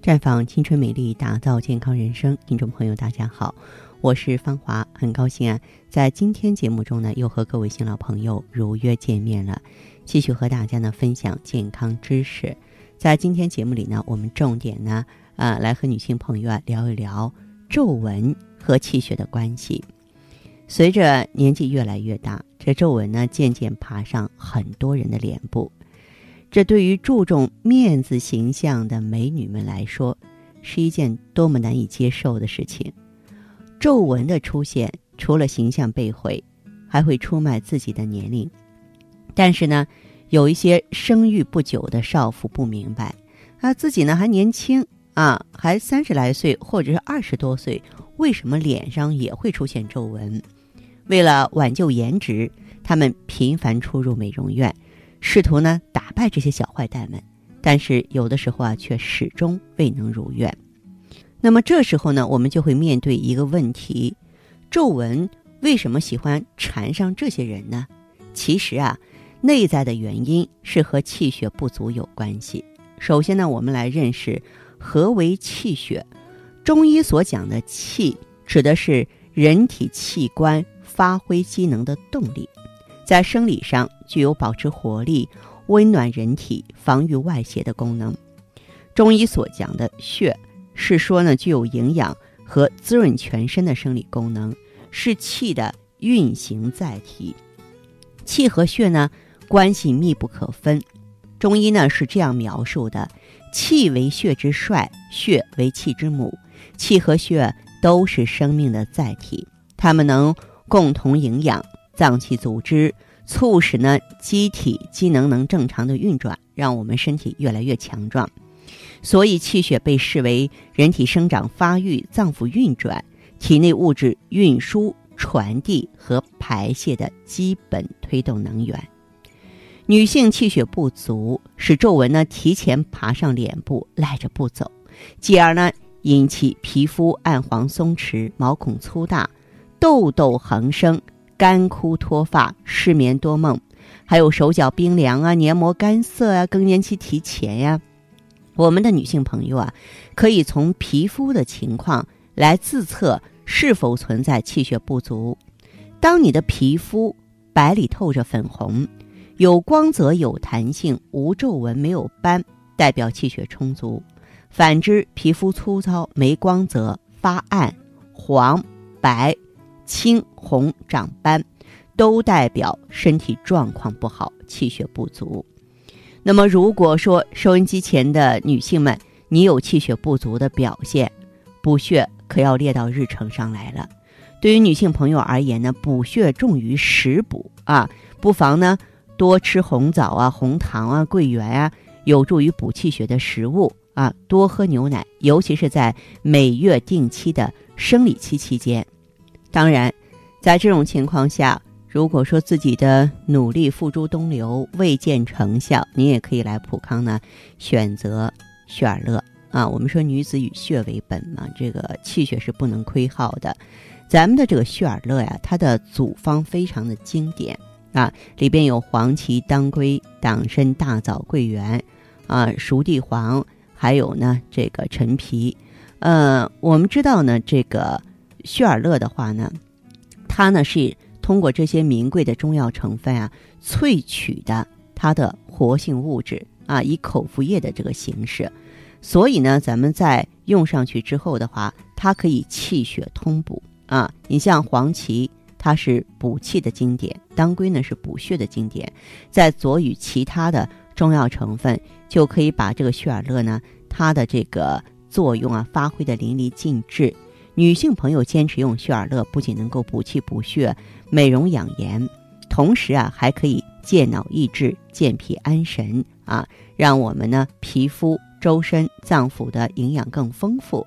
绽放青春美丽，打造健康人生。听众朋友，大家好，我是芳华，很高兴啊，在今天节目中呢，又和各位新老朋友如约见面了，继续和大家呢分享健康知识。在今天节目里呢，我们重点呢，啊，来和女性朋友啊聊一聊皱纹和气血的关系。随着年纪越来越大，这皱纹呢渐渐爬上很多人的脸部。这对于注重面子形象的美女们来说，是一件多么难以接受的事情。皱纹的出现，除了形象被毁，还会出卖自己的年龄。但是呢，有一些生育不久的少妇不明白，啊，自己呢还年轻啊，还三十来岁或者是二十多岁，为什么脸上也会出现皱纹？为了挽救颜值，她们频繁出入美容院。试图呢打败这些小坏蛋们，但是有的时候啊却始终未能如愿。那么这时候呢，我们就会面对一个问题：皱纹为什么喜欢缠上这些人呢？其实啊，内在的原因是和气血不足有关系。首先呢，我们来认识何为气血。中医所讲的气，指的是人体器官发挥机能的动力。在生理上具有保持活力、温暖人体、防御外邪的功能。中医所讲的血，是说呢具有营养和滋润全身的生理功能，是气的运行载体。气和血呢关系密不可分。中医呢是这样描述的：气为血之帅，血为气之母。气和血都是生命的载体，它们能共同营养。脏器组织促使呢机体机能能正常的运转，让我们身体越来越强壮。所以气血被视为人体生长发育、脏腑运转、体内物质运输、传递和排泄的基本推动能源。女性气血不足，使皱纹呢提前爬上脸部，赖着不走，继而呢引起皮肤暗黄松弛、毛孔粗大、痘痘横生。干枯脱发、失眠多梦，还有手脚冰凉啊、黏膜干涩啊、更年期提前呀。我们的女性朋友啊，可以从皮肤的情况来自测是否存在气血不足。当你的皮肤白里透着粉红，有光泽、有弹性、无皱纹、没有斑，代表气血充足；反之，皮肤粗糙、没光泽、发暗、黄、白。青红长斑，都代表身体状况不好，气血不足。那么，如果说收音机前的女性们，你有气血不足的表现，补血可要列到日程上来了。对于女性朋友而言呢，补血重于食补啊，不妨呢多吃红枣啊、红糖啊、桂圆啊，有助于补气血的食物啊，多喝牛奶，尤其是在每月定期的生理期期间。当然，在这种情况下，如果说自己的努力付诸东流未见成效，你也可以来普康呢，选择血尔乐啊。我们说女子以血为本嘛，这个气血是不能亏耗的。咱们的这个血尔乐呀，它的组方非常的经典啊，里边有黄芪、当归、党参、大枣、桂圆啊，熟地黄，还有呢这个陈皮。呃，我们知道呢这个。血尔乐的话呢，它呢是通过这些名贵的中药成分啊萃取的它的活性物质啊，以口服液的这个形式，所以呢，咱们在用上去之后的话，它可以气血通补啊。你像黄芪，它是补气的经典；当归呢是补血的经典，在佐与其他的中药成分，就可以把这个血尔乐呢它的这个作用啊发挥的淋漓尽致。女性朋友坚持用血尔乐，不仅能够补气补血、美容养颜，同时啊还可以健脑益智、健脾安神啊，让我们呢皮肤、周身、脏腑的营养更丰富。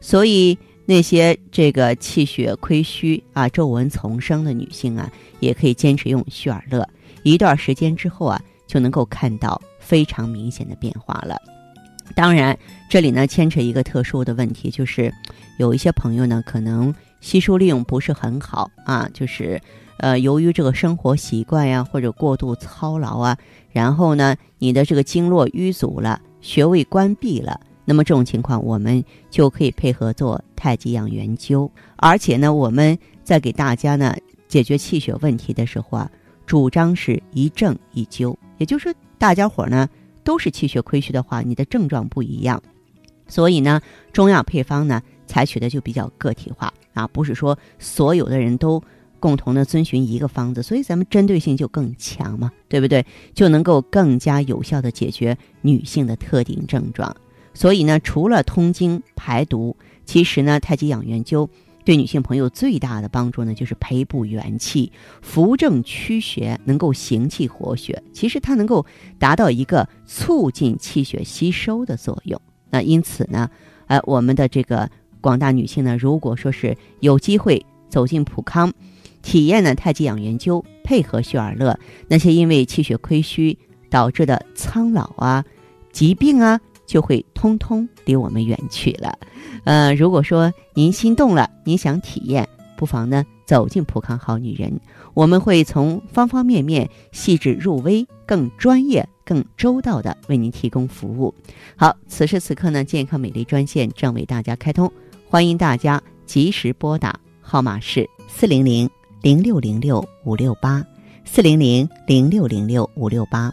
所以那些这个气血亏虚啊、皱纹丛生的女性啊，也可以坚持用血尔乐，一段时间之后啊，就能够看到非常明显的变化了。当然，这里呢牵扯一个特殊的问题，就是有一些朋友呢可能吸收利用不是很好啊，就是呃由于这个生活习惯呀或者过度操劳啊，然后呢你的这个经络淤阻了，穴位关闭了，那么这种情况，我们就可以配合做太极养元灸。而且呢，我们在给大家呢解决气血问题的时候啊，主张是一正一灸，也就是说，大家伙呢都是气血亏虚的话，你的症状不一样，所以呢，中药配方呢采取的就比较个体化啊，不是说所有的人都。共同的遵循一个方子，所以咱们针对性就更强嘛，对不对？就能够更加有效的解决女性的特定症状。所以呢，除了通经排毒，其实呢，太极养元灸对女性朋友最大的帮助呢，就是培补元气、扶正驱邪，能够行气活血。其实它能够达到一个促进气血吸收的作用。那因此呢，呃，我们的这个广大女性呢，如果说是有机会走进普康。体验呢太极养元灸，配合血尔乐，那些因为气血亏虚导致的苍老啊、疾病啊，就会通通离我们远去了。呃，如果说您心动了，您想体验，不妨呢走进普康好女人，我们会从方方面面细致入微、更专业、更周到的为您提供服务。好，此时此刻呢，健康美丽专线正为大家开通，欢迎大家及时拨打，号码是四零零。零六零六五六八四零零零六零六五六八，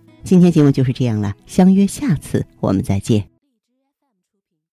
今天节目就是这样了，相约下次我们再见。